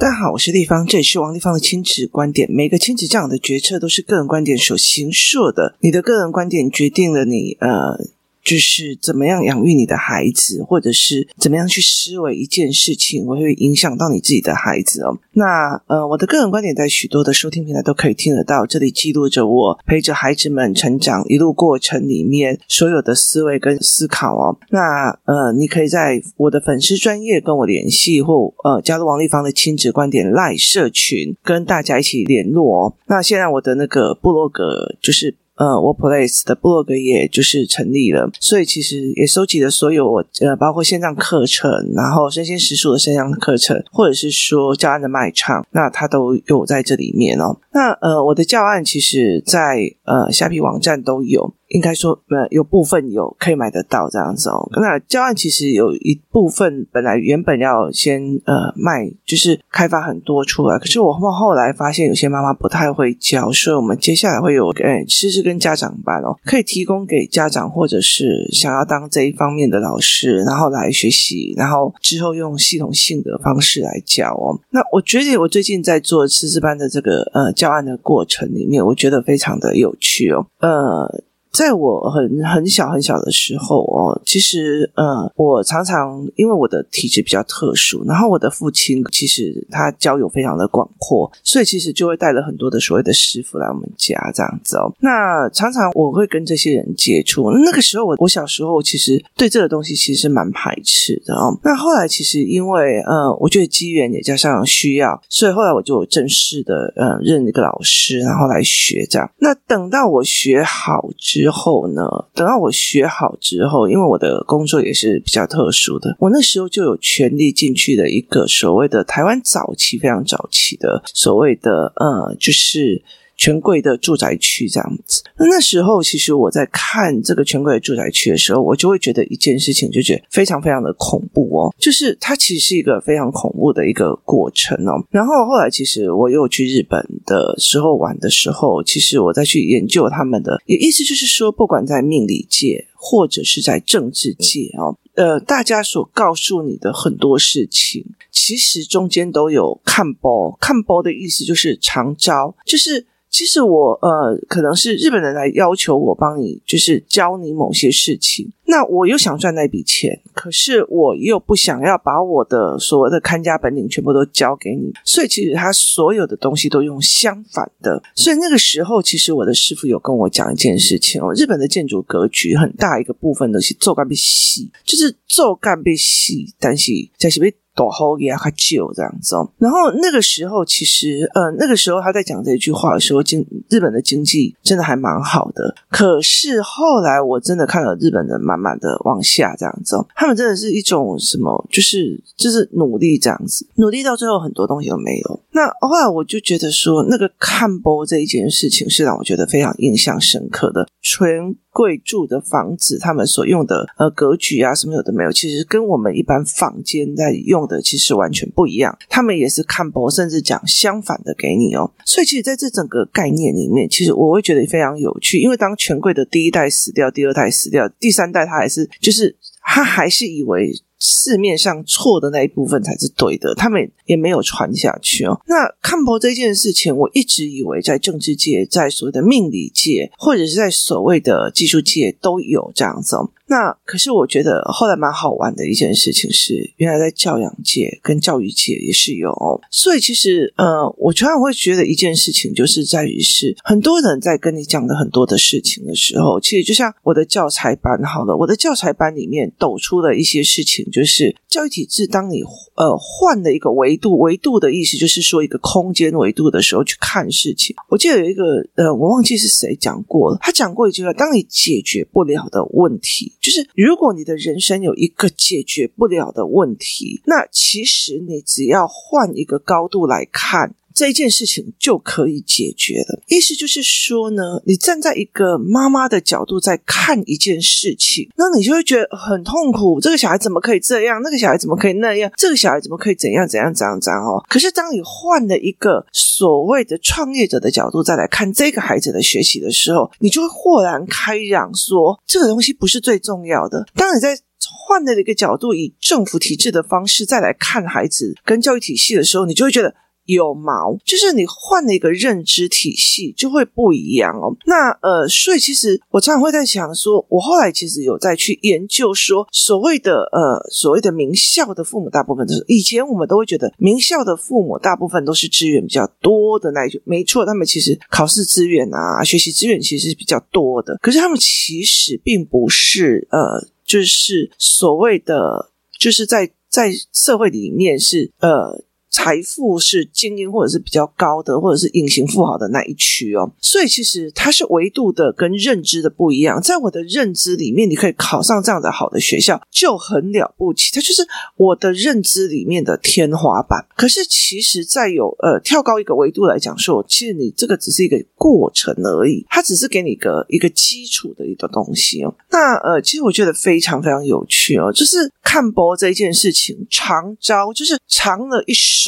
大家好，我是立方，这里是王立方的亲子观点。每个亲子这样的决策都是个人观点所形设的，你的个人观点决定了你呃。就是怎么样养育你的孩子，或者是怎么样去思维一件事情，我会影响到你自己的孩子哦。那呃，我的个人观点在许多的收听平台都可以听得到，这里记录着我陪着孩子们成长一路过程里面所有的思维跟思考哦。那呃，你可以在我的粉丝专业跟我联系，或呃加入王丽芳的亲子观点赖社群，跟大家一起联络哦。那现在我的那个部落格就是。呃，我 Place 的 blog 也就是成立了，所以其实也收集了所有我呃，包括线上课程，然后身心食数的线上课程，或者是说教案的卖场，那它都有在这里面哦。那呃，我的教案其实在呃虾皮网站都有。应该说，呃，有部分有可以买得到这样子哦。那教案其实有一部分本来原本要先呃卖，就是开发很多出来。可是我后后来发现有些妈妈不太会教，所以我们接下来会有呃师资跟家长班哦，可以提供给家长或者是想要当这一方面的老师，然后来学习，然后之后用系统性的方式来教哦。那我觉得我最近在做师资班的这个呃教案的过程里面，我觉得非常的有趣哦，呃。在我很很小很小的时候哦，其实呃，我常常因为我的体质比较特殊，然后我的父亲其实他交友非常的广阔，所以其实就会带了很多的所谓的师傅来我们家这样子哦。那常常我会跟这些人接触，那个时候我我小时候其实对这个东西其实是蛮排斥的哦。那后来其实因为呃，我觉得机缘也加上需要，所以后来我就正式的呃认一个老师，然后来学这样。那等到我学好之之后呢，等到我学好之后，因为我的工作也是比较特殊的，我那时候就有权利进去的一个所谓的台湾早期非常早期的所谓的呃，就是。权贵的住宅区这样子，那那时候其实我在看这个权贵的住宅区的时候，我就会觉得一件事情，就觉得非常非常的恐怖哦，就是它其实是一个非常恐怖的一个过程哦。然后后来其实我又去日本的时候玩的时候，其实我再去研究他们的，也意思就是说，不管在命理界或者是在政治界哦，呃，大家所告诉你的很多事情，其实中间都有看包，看包的意思就是长招，就是。其实我呃，可能是日本人来要求我帮你，就是教你某些事情。那我又想赚那笔钱，可是我又不想要把我的所谓的看家本领全部都交给你。所以其实他所有的东西都用相反的。所以那个时候，其实我的师傅有跟我讲一件事情哦，日本的建筑格局很大一个部分都是做干被洗，就是做干被洗，但是在是被。多好也还旧这样子哦，然后那个时候其实，呃，那个时候他在讲这句话的时候，经日本的经济真的还蛮好的。可是后来我真的看到日本人慢慢的往下这样子，他们真的是一种什么，就是就是努力这样子，努力到最后很多东西都没有。那后来我就觉得说，那个看波这一件事情是让我觉得非常印象深刻的。全贵住的房子，他们所用的呃格局啊，什么有的没有，其实跟我们一般房间在用的其实完全不一样。他们也是看薄，甚至讲相反的给你哦。所以其实在这整个概念里面，其实我会觉得非常有趣。因为当权贵的第一代死掉，第二代死掉，第三代他还是就是他还是以为市面上错的那一部分才是对的，他们也没有传下去哦。那看破这件事情，我一直以为在政治界，在所谓的命理界，或者是在所谓的技术界都有这样子哦。那可是我觉得后来蛮好玩的一件事情是，原来在教养界跟教育界也是有，所以其实呃，我常常会觉得一件事情就是在于是很多人在跟你讲的很多的事情的时候，其实就像我的教材班好了，我的教材班里面抖出了一些事情，就是教育体制，当你呃换了一个维度，维度的意思就是说一个空间维度的时候去看事情。我记得有一个呃，我忘记是谁讲过了，他讲过一句话：当你解决不了的问题。就是如果你的人生有一个解决不了的问题，那其实你只要换一个高度来看。这一件事情就可以解决了。意思就是说呢，你站在一个妈妈的角度在看一件事情，那你就会觉得很痛苦。这个小孩怎么可以这样？那个小孩怎么可以那样？这个小孩怎么可以怎样怎样怎样怎样？哦，可是当你换了一个所谓的创业者的角度再来看这个孩子的学习的时候，你就会豁然开朗说，说这个东西不是最重要的。当你在换了一个角度，以政府体制的方式再来看孩子跟教育体系的时候，你就会觉得。有毛，就是你换了一个认知体系，就会不一样哦。那呃，所以其实我常常会在想说，我后来其实有在去研究说，所谓的呃，所谓的名校的父母，大部分都是以前我们都会觉得名校的父母大部分都是资源比较多的那一种，没错，他们其实考试资源啊，学习资源其实是比较多的。可是他们其实并不是呃，就是所谓的，就是在在社会里面是呃。财富是精英或者是比较高的，或者是隐形富豪的那一区哦，所以其实它是维度的跟认知的不一样。在我的认知里面，你可以考上这样的好的学校就很了不起，它就是我的认知里面的天花板。可是其实，在有呃跳高一个维度来讲说，其实你这个只是一个过程而已，它只是给你一个一个基础的一个东西哦。那呃，其实我觉得非常非常有趣哦，就是看播这件事情，长招就是长了一手。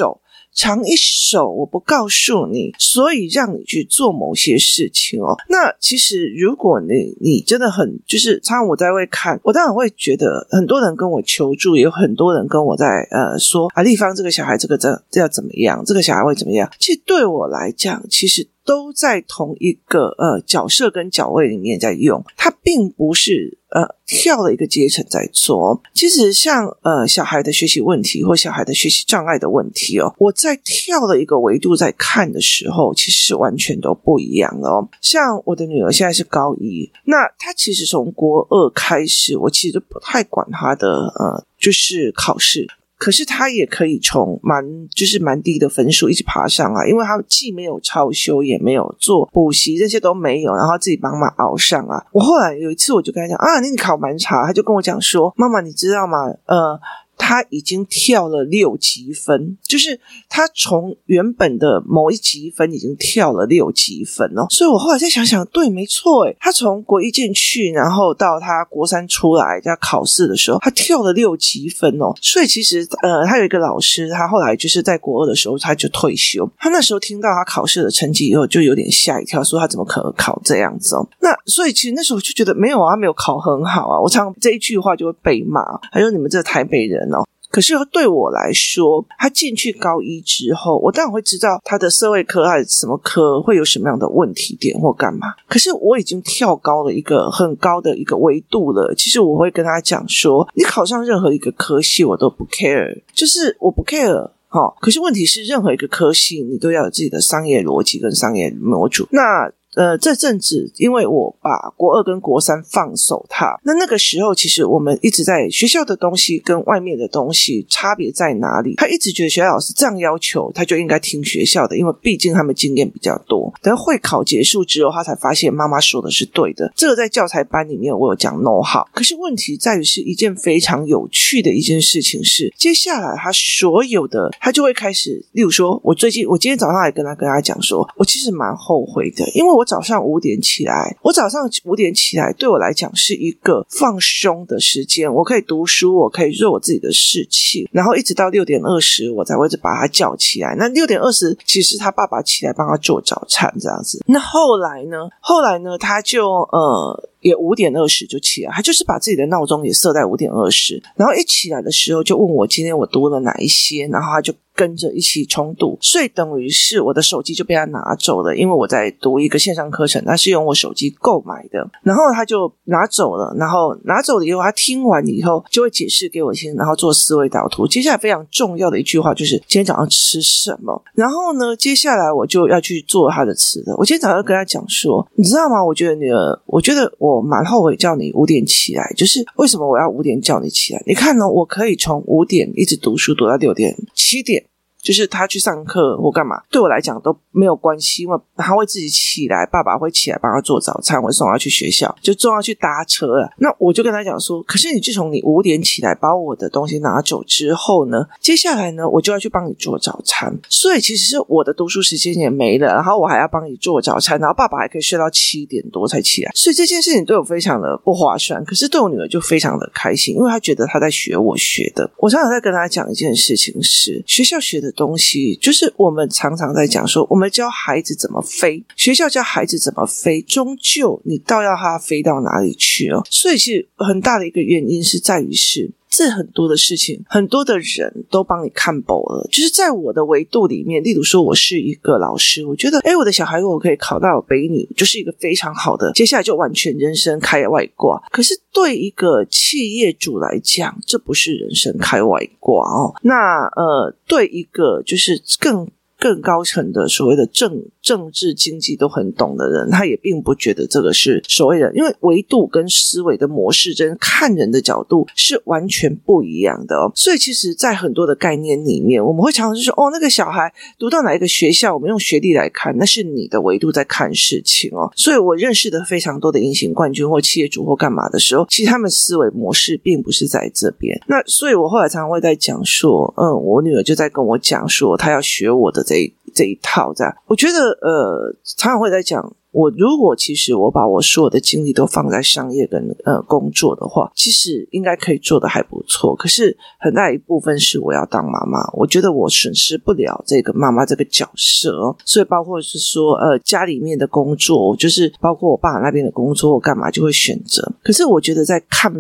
长一手，我不告诉你，所以让你去做某些事情哦。那其实，如果你你真的很就是，常常我在会看，我当然会觉得很多人跟我求助，也有很多人跟我在呃说啊，丽芳这个小孩这个这要怎么样，这个小孩会怎么样？其实对我来讲，其实。都在同一个呃角色跟角位里面在用，它并不是呃跳了一个阶层在做。其实像呃小孩的学习问题或小孩的学习障碍的问题哦，我在跳了一个维度在看的时候，其实是完全都不一样了哦。像我的女儿现在是高一，那她其实从国二开始，我其实不太管她的呃就是考试。可是他也可以从蛮就是蛮低的分数一直爬上来，因为他既没有超修，也没有做补习，这些都没有，然后自己帮忙熬上啊。我后来有一次我就跟他讲啊，那你考蛮差，他就跟我讲说，妈妈你知道吗？呃。他已经跳了六级分，就是他从原本的某一级分已经跳了六级分哦。所以我后来再想想，对，没错，诶，他从国一进去，然后到他国三出来要考试的时候，他跳了六级分哦。所以其实，呃，他有一个老师，他后来就是在国二的时候他就退休。他那时候听到他考试的成绩以后，就有点吓一跳，说他怎么可能考这样子哦？那所以其实那时候我就觉得没有啊，他没有考很好啊。我常这一句话就会被骂，还有你们这台北人。可是对我来说，他进去高一之后，我当然会知道他的社会科还是什么科会有什么样的问题点或干嘛。可是我已经跳高了一个很高的一个维度了。其实我会跟他讲说，你考上任何一个科系，我都不 care，就是我不 care。好，可是问题是，任何一个科系，你都要有自己的商业逻辑跟商业模组。那呃，这阵子因为我把国二跟国三放手他，那那个时候其实我们一直在学校的东西跟外面的东西差别在哪里？他一直觉得学校老师这样要求，他就应该听学校的，因为毕竟他们经验比较多。等会考结束之后，他才发现妈妈说的是对的。这个在教材班里面我有讲 know how，可是问题在于是一件非常有趣的一件事情是，接下来他所有的他就会开始，例如说，我最近我今天早上还跟他跟他讲说，我其实蛮后悔的，因为我。我早上五点起来，我早上五点起来，对我来讲是一个放松的时间。我可以读书，我可以做我自己的事情，然后一直到六点二十，我才会把他叫起来。那六点二十，其实他爸爸起来帮他做早餐这样子。那后来呢？后来呢？他就呃。也五点二十就起来，他就是把自己的闹钟也设在五点二十，然后一起来的时候就问我今天我读了哪一些，然后他就跟着一起重读，所以等于是我的手机就被他拿走了，因为我在读一个线上课程，他是用我手机购买的，然后他就拿走了，然后拿走了以后，他听完以后就会解释给我听，然后做思维导图。接下来非常重要的一句话就是今天早上吃什么，然后呢，接下来我就要去做他的吃的。我今天早上跟他讲说，你知道吗？我觉得女儿，我觉得我。我蛮后悔叫你五点起来，就是为什么我要五点叫你起来？你看呢，我可以从五点一直读书读到六点、七点。就是他去上课或干嘛，对我来讲都没有关系，因为他会自己起来，爸爸会起来帮他做早餐，我会送他去学校，就重要去搭车了。那我就跟他讲说，可是你自从你五点起来把我的东西拿走之后呢，接下来呢，我就要去帮你做早餐，所以其实是我的读书时间也没了，然后我还要帮你做早餐，然后爸爸还可以睡到七点多才起来，所以这件事情对我非常的不划算。可是对我女儿就非常的开心，因为她觉得她在学我学的。我常常在跟她讲一件事情是，学校学的。东西，就是我们常常在讲说，我们教孩子怎么飞，学校教孩子怎么飞，终究你倒要他飞到哪里去哦。所以其实很大的一个原因是在于是。这很多的事情，很多的人都帮你看薄了。就是在我的维度里面，例如说，我是一个老师，我觉得，哎，我的小孩如果可以考到北女，就是一个非常好的，接下来就完全人生开外挂。可是对一个企业主来讲，这不是人生开外挂哦。那呃，对一个就是更。更高层的所谓的正政治经济都很懂的人，他也并不觉得这个是所谓的，因为维度跟思维的模式，跟看人的角度是完全不一样的哦。所以，其实，在很多的概念里面，我们会常常就说：“哦，那个小孩读到哪一个学校，我们用学历来看，那是你的维度在看事情哦。”所以，我认识的非常多的隐形冠军或企业主或干嘛的时候，其实他们思维模式并不是在这边。那所以，我后来常常会在讲说：“嗯，我女儿就在跟我讲说，她要学我的。”这这一套这样，我觉得呃，他会在讲。我如果其实我把我所有的精力都放在商业跟呃工作的话，其实应该可以做得还不错。可是很大一部分是我要当妈妈，我觉得我损失不了这个妈妈这个角色哦。所以包括是说呃家里面的工作，就是包括我爸那边的工作，我干嘛就会选择。可是我觉得在看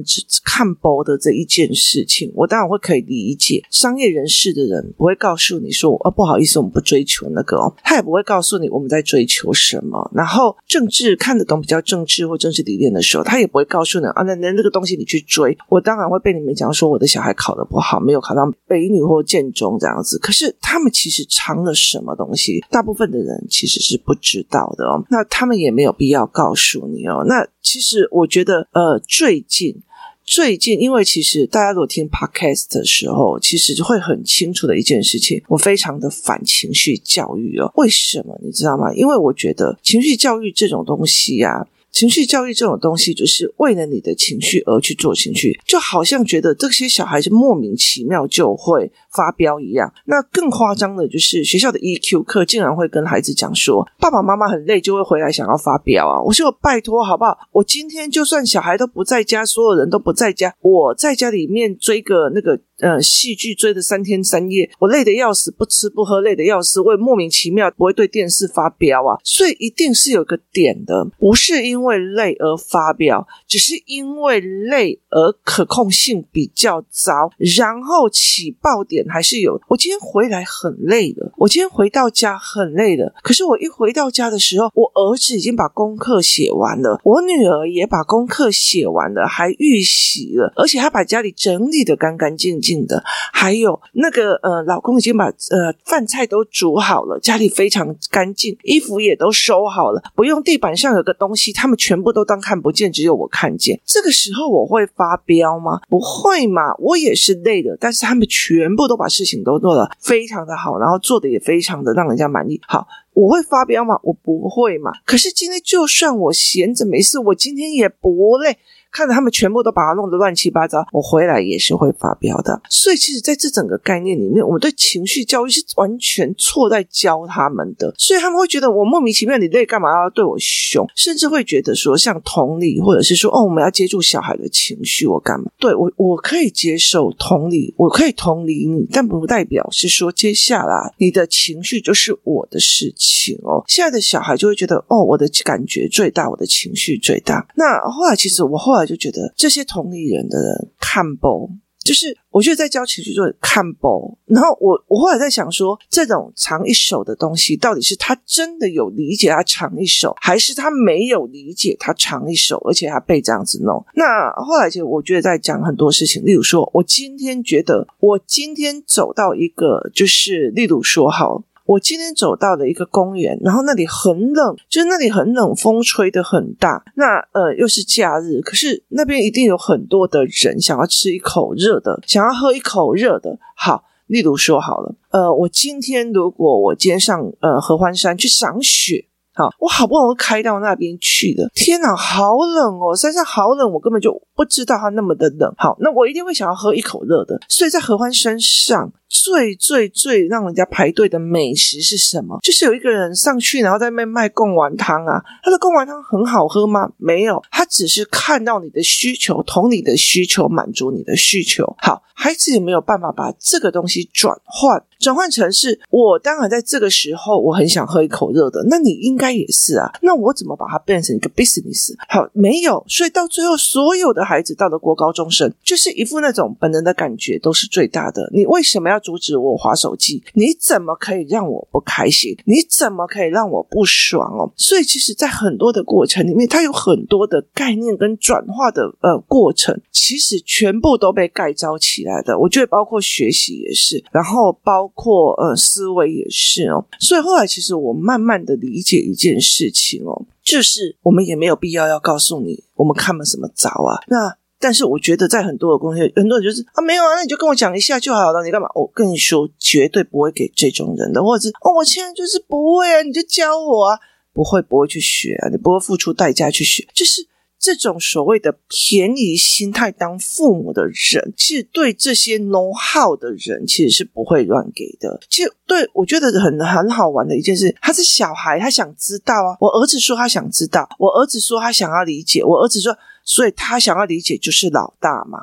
看包的这一件事情，我当然会可以理解商业人士的人不会告诉你说哦不好意思，我们不追求那个哦，他也不会告诉你我们在追求什么，然后。政治看得懂比较政治或政治理念的时候，他也不会告诉你啊，那那那个东西你去追，我当然会被你们讲说我的小孩考得不好，没有考到北女或建中这样子。可是他们其实藏了什么东西，大部分的人其实是不知道的哦。那他们也没有必要告诉你哦。那其实我觉得，呃，最近。最近，因为其实大家如果听 podcast 的时候，其实就会很清楚的一件事情，我非常的反情绪教育哦。为什么你知道吗？因为我觉得情绪教育这种东西呀。情绪教育这种东西，就是为了你的情绪而去做情绪，就好像觉得这些小孩子莫名其妙就会发飙一样。那更夸张的就是学校的 EQ 课，竟然会跟孩子讲说，爸爸妈妈很累，就会回来想要发飙啊！我说我拜托好不好？我今天就算小孩都不在家，所有人都不在家，我在家里面追个那个。呃，戏剧追的三天三夜，我累得要死，不吃不喝，累得要死，我也莫名其妙不会对电视发飙啊，所以一定是有个点的，不是因为累而发飙，只是因为累而可控性比较糟，然后起爆点还是有。我今天回来很累了，我今天回到家很累了，可是我一回到家的时候，我儿子已经把功课写完了，我女儿也把功课写完了，还预习了，而且还把家里整理得干干净净。的，还有那个呃，老公已经把呃饭菜都煮好了，家里非常干净，衣服也都收好了，不用地板上有个东西，他们全部都当看不见，只有我看见。这个时候我会发飙吗？不会嘛，我也是累的，但是他们全部都都把事情都做得非常的好，然后做的也非常的让人家满意。好，我会发飙吗？我不会嘛。可是今天就算我闲着没事，我今天也不累。看着他们全部都把它弄得乱七八糟，我回来也是会发飙的。所以，其实在这整个概念里面，我们对情绪教育是完全错在教他们的。所以他们会觉得我莫名其妙，你累干嘛要对我凶？甚至会觉得说，像同理，或者是说，哦，我们要接住小孩的情绪，我干嘛？对我，我可以接受同理，我可以同理你，但不代表是说接下来你的情绪就是我的事情哦。现在的小孩就会觉得，哦，我的感觉最大，我的情绪最大。那后来，其实我后来。就觉得这些同理人的人看薄，就是我觉得在教情绪就看薄。然后我我后来在想说，这种长一手的东西，到底是他真的有理解他长一手，还是他没有理解他长一手，而且他被这样子弄？那后来就我觉得在讲很多事情，例如说，我今天觉得我今天走到一个，就是例如说好。我今天走到了一个公园，然后那里很冷，就是那里很冷，风吹得很大。那呃，又是假日，可是那边一定有很多的人想要吃一口热的，想要喝一口热的。好，例如说好了，呃，我今天如果我今天上呃合欢山去赏雪，好，我好不容易开到那边去的，天哪，好冷哦，山上好冷，我根本就不知道它那么的冷。好，那我一定会想要喝一口热的，所以在合欢山上。最最最让人家排队的美食是什么？就是有一个人上去，然后在那边卖贡丸汤啊。他的贡丸汤很好喝吗？没有，他只是看到你的需求，同你的需求，满足你的需求。好，孩子也没有办法把这个东西转换。转换成是我当然在这个时候我很想喝一口热的，那你应该也是啊。那我怎么把它变成一个 business？好，没有。所以到最后，所有的孩子到了国高中生，就是一副那种本能的感觉都是最大的。你为什么要阻止我滑手机？你怎么可以让我不开心？你怎么可以让我不爽哦？所以其实，在很多的过程里面，它有很多的概念跟转化的呃过程，其实全部都被盖招起来的。我觉得包括学习也是，然后包括呃思维也是哦。所以后来，其实我慢慢的理解一件事情哦，就是我们也没有必要要告诉你我们看了什么着啊。那但是我觉得在很多的公司，很多人就是啊没有啊，那你就跟我讲一下就好了。你干嘛？我跟你说，绝对不会给这种人的，或者是哦，我现在就是不会啊，你就教我啊，不会不会去学啊，你不会付出代价去学，就是。这种所谓的便宜心态，当父母的人，其实对这些 know how 的人，其实是不会乱给的。其实对我觉得很很好玩的一件事，他是小孩，他想知道啊。我儿子说他想知道，我儿子说他想要理解，我儿子说，所以他想要理解就是老大嘛。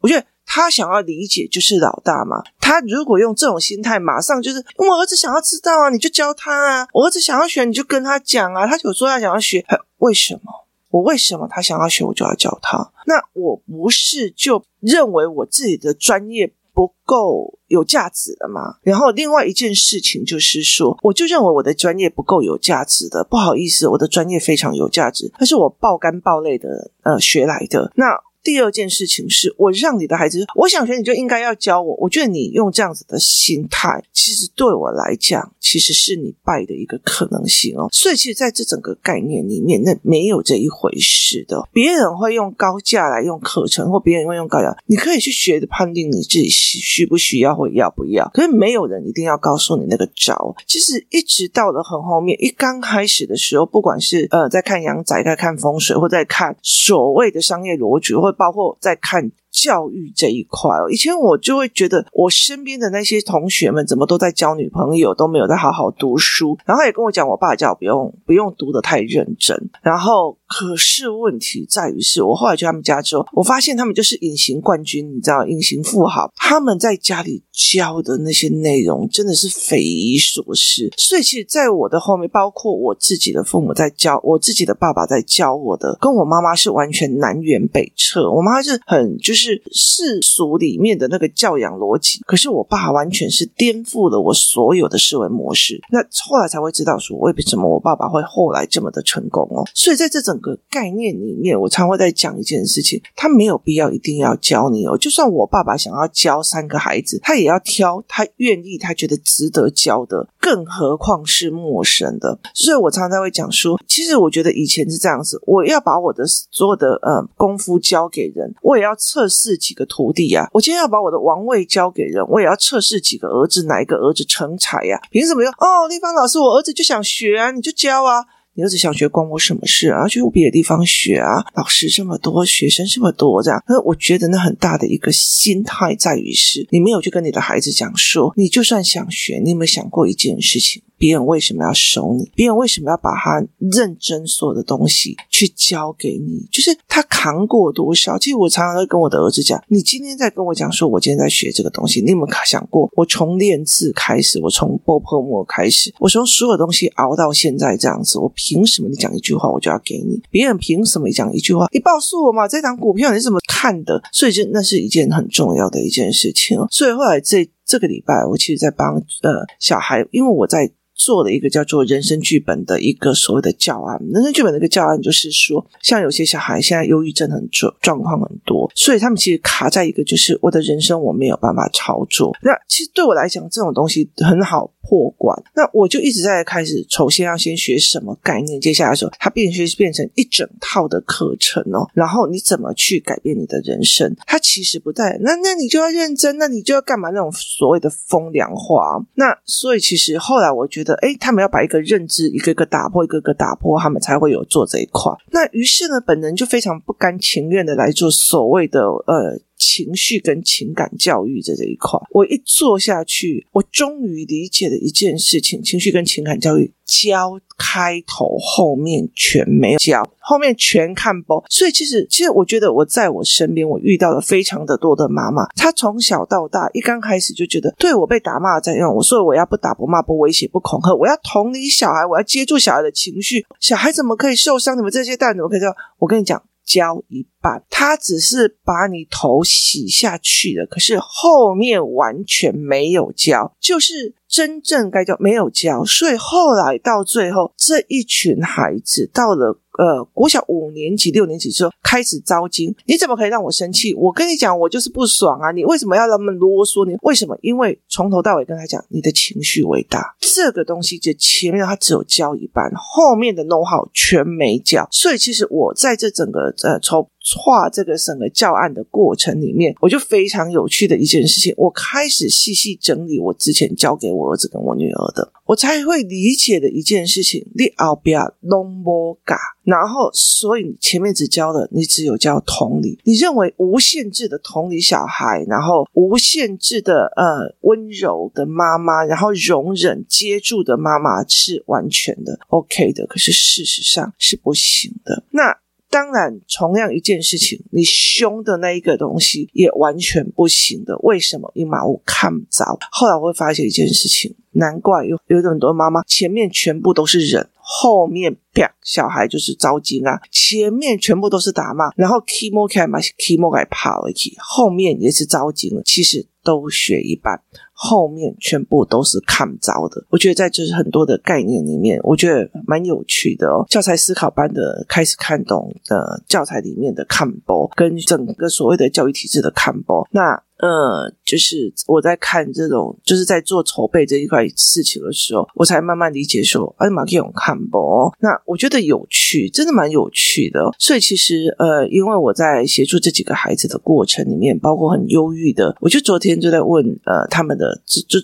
我觉得他想要理解就是老大嘛。他如果用这种心态，马上就是我儿子想要知道啊，你就教他啊。我儿子想要学，你就跟他讲啊。他有说他想要学，为什么？我为什么他想要学，我就要教他？那我不是就认为我自己的专业不够有价值了吗？然后另外一件事情就是说，我就认为我的专业不够有价值的。不好意思，我的专业非常有价值，但是我爆肝爆累的呃学来的那。第二件事情是我让你的孩子，我想学你就应该要教我。我觉得你用这样子的心态，其实对我来讲，其实是你败的一个可能性哦。所以，其实在这整个概念里面，那没有这一回事的。别人会用高价来用课程，或别人会用高价，你可以去学的判定你自己需需不需要或要不要。可是没有人一定要告诉你那个招。其实一直到了很后面，一刚开始的时候，不管是呃在看阳宅、在看风水，或在看所谓的商业逻辑，或包括在看。教育这一块哦，以前我就会觉得我身边的那些同学们怎么都在交女朋友，都没有在好好读书。然后也跟我讲，我爸叫我不用不用读得太认真。然后可是问题在于是，我后来去他们家之后，我发现他们就是隐形冠军，你知道，隐形富豪。他们在家里教的那些内容真的是匪夷所思。所以其实，在我的后面，包括我自己的父母在教，我自己的爸爸在教我的，跟我妈妈是完全南辕北辙。我妈是很就是。是世俗里面的那个教养逻辑，可是我爸完全是颠覆了我所有的思维模式。那后来才会知道说，为什么我爸爸会后来这么的成功哦。所以在这整个概念里面，我常会在讲一件事情：他没有必要一定要教你哦。就算我爸爸想要教三个孩子，他也要挑他愿意、他觉得值得教的，更何况是陌生的。所以我常常会讲说，其实我觉得以前是这样子：我要把我的所有的呃功夫教给人，我也要测试。试几个徒弟呀、啊？我今天要把我的王位交给人，我也要测试几个儿子，哪一个儿子成才呀、凭什么说哦，丽芳老师，我儿子就想学啊，你就教啊。你儿子想学，关我什么事啊？去别的地方学啊！老师这么多，学生这么多，这样。那我觉得那很大的一个心态在于是，你没有去跟你的孩子讲说，你就算想学，你有没有想过一件事情？别人为什么要收你？别人为什么要把他认真所有的东西去教给你？就是他扛过多少？其实我常常会跟我的儿子讲：你今天在跟我讲说，我今天在学这个东西，你有没有想过？我从练字开始，我从波泼墨开始，我从所有东西熬到现在这样子，我凭什么你讲一句话我就要给你？别人凭什么你讲一句话？你告诉我嘛，这档股票你是怎么看的？所以就那是一件很重要的一件事情。所以后来这这个礼拜，我其实在帮呃小孩，因为我在。做了一个叫做人生剧本的一个所谓的教案。人生剧本的一个教案就是说，像有些小孩现在忧郁症很重状况很多，所以他们其实卡在一个就是我的人生我没有办法操作。那其实对我来讲，这种东西很好破关。那我就一直在开始，首先要先学什么概念，接下来的时候，它变成变成一整套的课程哦。然后你怎么去改变你的人生？它其实不带那那你就要认真，那你就要干嘛？那种所谓的风凉话。那所以其实后来我觉得。哎，他们要把一个认知一个个打破，一个个打破，他们才会有做这一块。那于是呢，本人就非常不甘情愿的来做所谓的呃情绪跟情感教育的这一块。我一做下去，我终于理解了一件事情：情绪跟情感教育教开头，后面全没有教，后面全看播。所以其实，其实我觉得我在我身边，我遇到了非常的多的妈妈，她从小到大一刚开始就觉得，对我被打骂怎样，我说我要不打不骂不威胁不恐吓，我要同理小孩，我要接住小孩的情绪，小孩怎么可以受伤？你们这些大人怎么可以这样？我跟你讲。交一半，他只是把你头洗下去了，可是后面完全没有交，就是真正该教没有教，所以后来到最后，这一群孩子到了。呃，国小五年级、六年级之后开始招经，你怎么可以让我生气？我跟你讲，我就是不爽啊！你为什么要那么啰嗦？你为什么？因为从头到尾跟他讲，你的情绪为大，这个东西就前面他只有教一半，后面的弄好全没教。所以其实我在这整个呃从。画这个整个教案的过程里面，我就非常有趣的一件事情，我开始细细整理我之前教给我儿子跟我女儿的，我才会理解的一件事情。你后边拢无教，然后所以你前面只教了，你只有教同理，你认为无限制的同理小孩，然后无限制的呃温柔的妈妈，然后容忍接住的妈妈是完全的 OK 的，可是事实上是不行的。那。当然，同样一件事情，你凶的那一个东西也完全不行的。为什么？因为我看不着。后来我会发现一件事情，难怪有有很多妈妈前面全部都是忍，后面啪，小孩就是招惊啊。前面全部都是打骂，然后 keep more care 嘛，keep more 给跑了去，后面也是招惊了。其实都学一半。后面全部都是看不着的，我觉得在就是很多的概念里面，我觉得蛮有趣的哦。教材思考班的开始看懂的教材里面的看播，跟整个所谓的教育体制的看播，那。呃，就是我在看这种，就是在做筹备这一块事情的时候，我才慢慢理解说，哎，马克勇看不，那我觉得有趣，真的蛮有趣的。所以其实，呃，因为我在协助这几个孩子的过程里面，包括很忧郁的，我就昨天就在问，呃，他们的这这。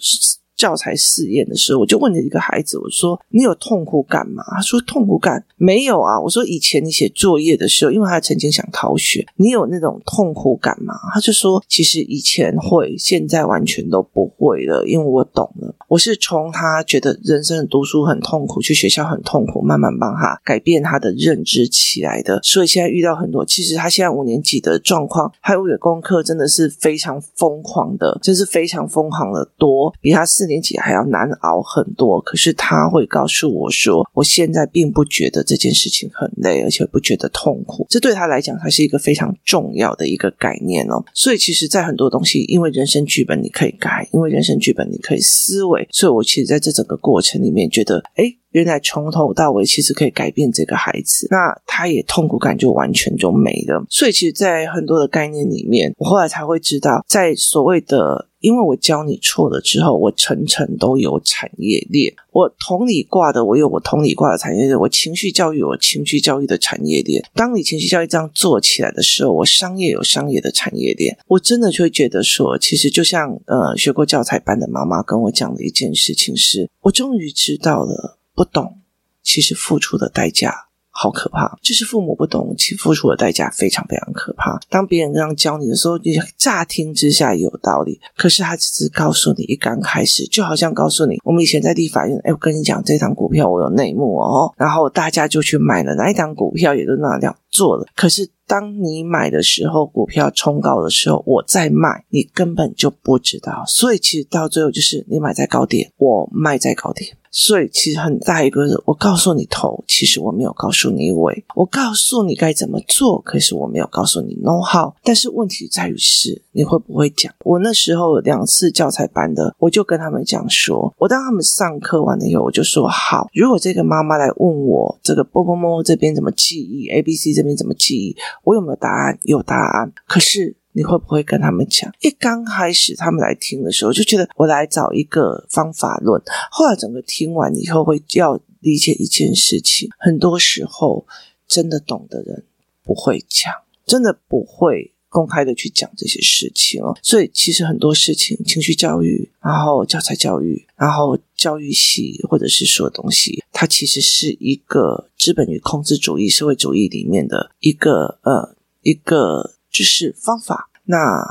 教材试验的时候，我就问了一个孩子，我说：“你有痛苦感吗？”他说：“痛苦感没有啊。”我说：“以前你写作业的时候，因为他曾经想逃学，你有那种痛苦感吗？”他就说：“其实以前会，现在完全都不会了，因为我懂了。我是从他觉得人生的读书很痛苦，去学校很痛苦，慢慢帮他改变他的认知起来的。所以现在遇到很多，其实他现在五年级的状况，还有个功课真的是非常疯狂的，真是非常疯狂的多，比他四四年级还要难熬很多，可是他会告诉我说，我现在并不觉得这件事情很累，而且不觉得痛苦。这对他来讲，还是一个非常重要的一个概念哦。所以，其实，在很多东西，因为人生剧本你可以改，因为人生剧本你可以思维，所以我其实在这整个过程里面觉得，诶，原来从头到尾其实可以改变这个孩子，那他也痛苦感就完全就没了。所以，其实，在很多的概念里面，我后来才会知道，在所谓的。因为我教你错了之后，我层层都有产业链。我同理挂的，我有我同理挂的产业链；我情绪教育，我情绪教育的产业链。当你情绪教育这样做起来的时候，我商业有商业的产业链。我真的就会觉得说，其实就像呃，学过教材班的妈妈跟我讲的一件事情是，我终于知道了，不懂，其实付出的代价。好可怕！就是父母不懂，其付出的代价非常非常可怕。当别人这样教你的时候，你乍听之下有道理，可是他只是告诉你一刚开始，就好像告诉你，我们以前在立法院，哎，我跟你讲，这档股票我有内幕哦，然后大家就去买了，哪一档股票也都那样做了。可是当你买的时候，股票冲高的时候，我在卖，你根本就不知道。所以其实到最后就是你买在高点，我卖在高点。所以其实很大一个，我告诉你头，其实我没有告诉你尾。我告诉你该怎么做，可是我没有告诉你 know how。但是问题在于是，你会不会讲？我那时候有两次教材班的，我就跟他们讲说，我当他们上课完了以后，我就说好，如果这个妈妈来问我这个波波摸这边怎么记忆，A B C 这边怎么记忆，我有没有答案？有答案。可是。你会不会跟他们讲？一刚开始他们来听的时候，就觉得我来找一个方法论。后来整个听完以后，会要理解一件事情：很多时候真的懂的人不会讲，真的不会公开的去讲这些事情哦。所以其实很多事情，情绪教育，然后教材教育，然后教育系，或者是说东西，它其实是一个资本与控制主义、社会主义里面的一个呃一个。就是方法，那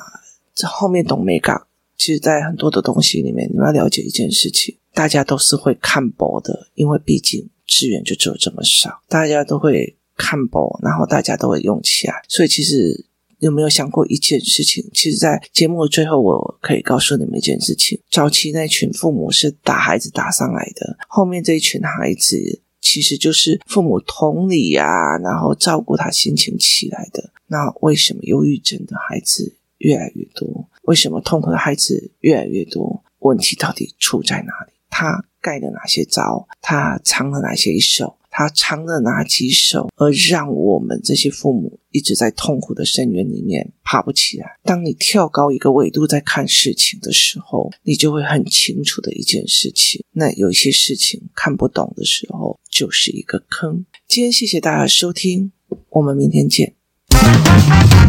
这后面懂美感，其实，在很多的东西里面，你们要了解一件事情，大家都是会看薄的，因为毕竟资源就只有这么少，大家都会看薄，然后大家都会用起来。所以，其实有没有想过一件事情？其实，在节目的最后，我可以告诉你们一件事情：早期那群父母是打孩子打上来的，后面这一群孩子。其实就是父母同理啊，然后照顾他心情起来的。那为什么忧郁症的孩子越来越多？为什么痛苦的孩子越来越多？问题到底出在哪里？他盖了哪些招？他藏了哪些手？他藏了哪几手？而让我们这些父母一直在痛苦的深渊里面爬不起来。当你跳高一个维度在看事情的时候，你就会很清楚的一件事情：那有些事情看不懂的时候，就是一个坑。今天谢谢大家收听，我们明天见。Thank you.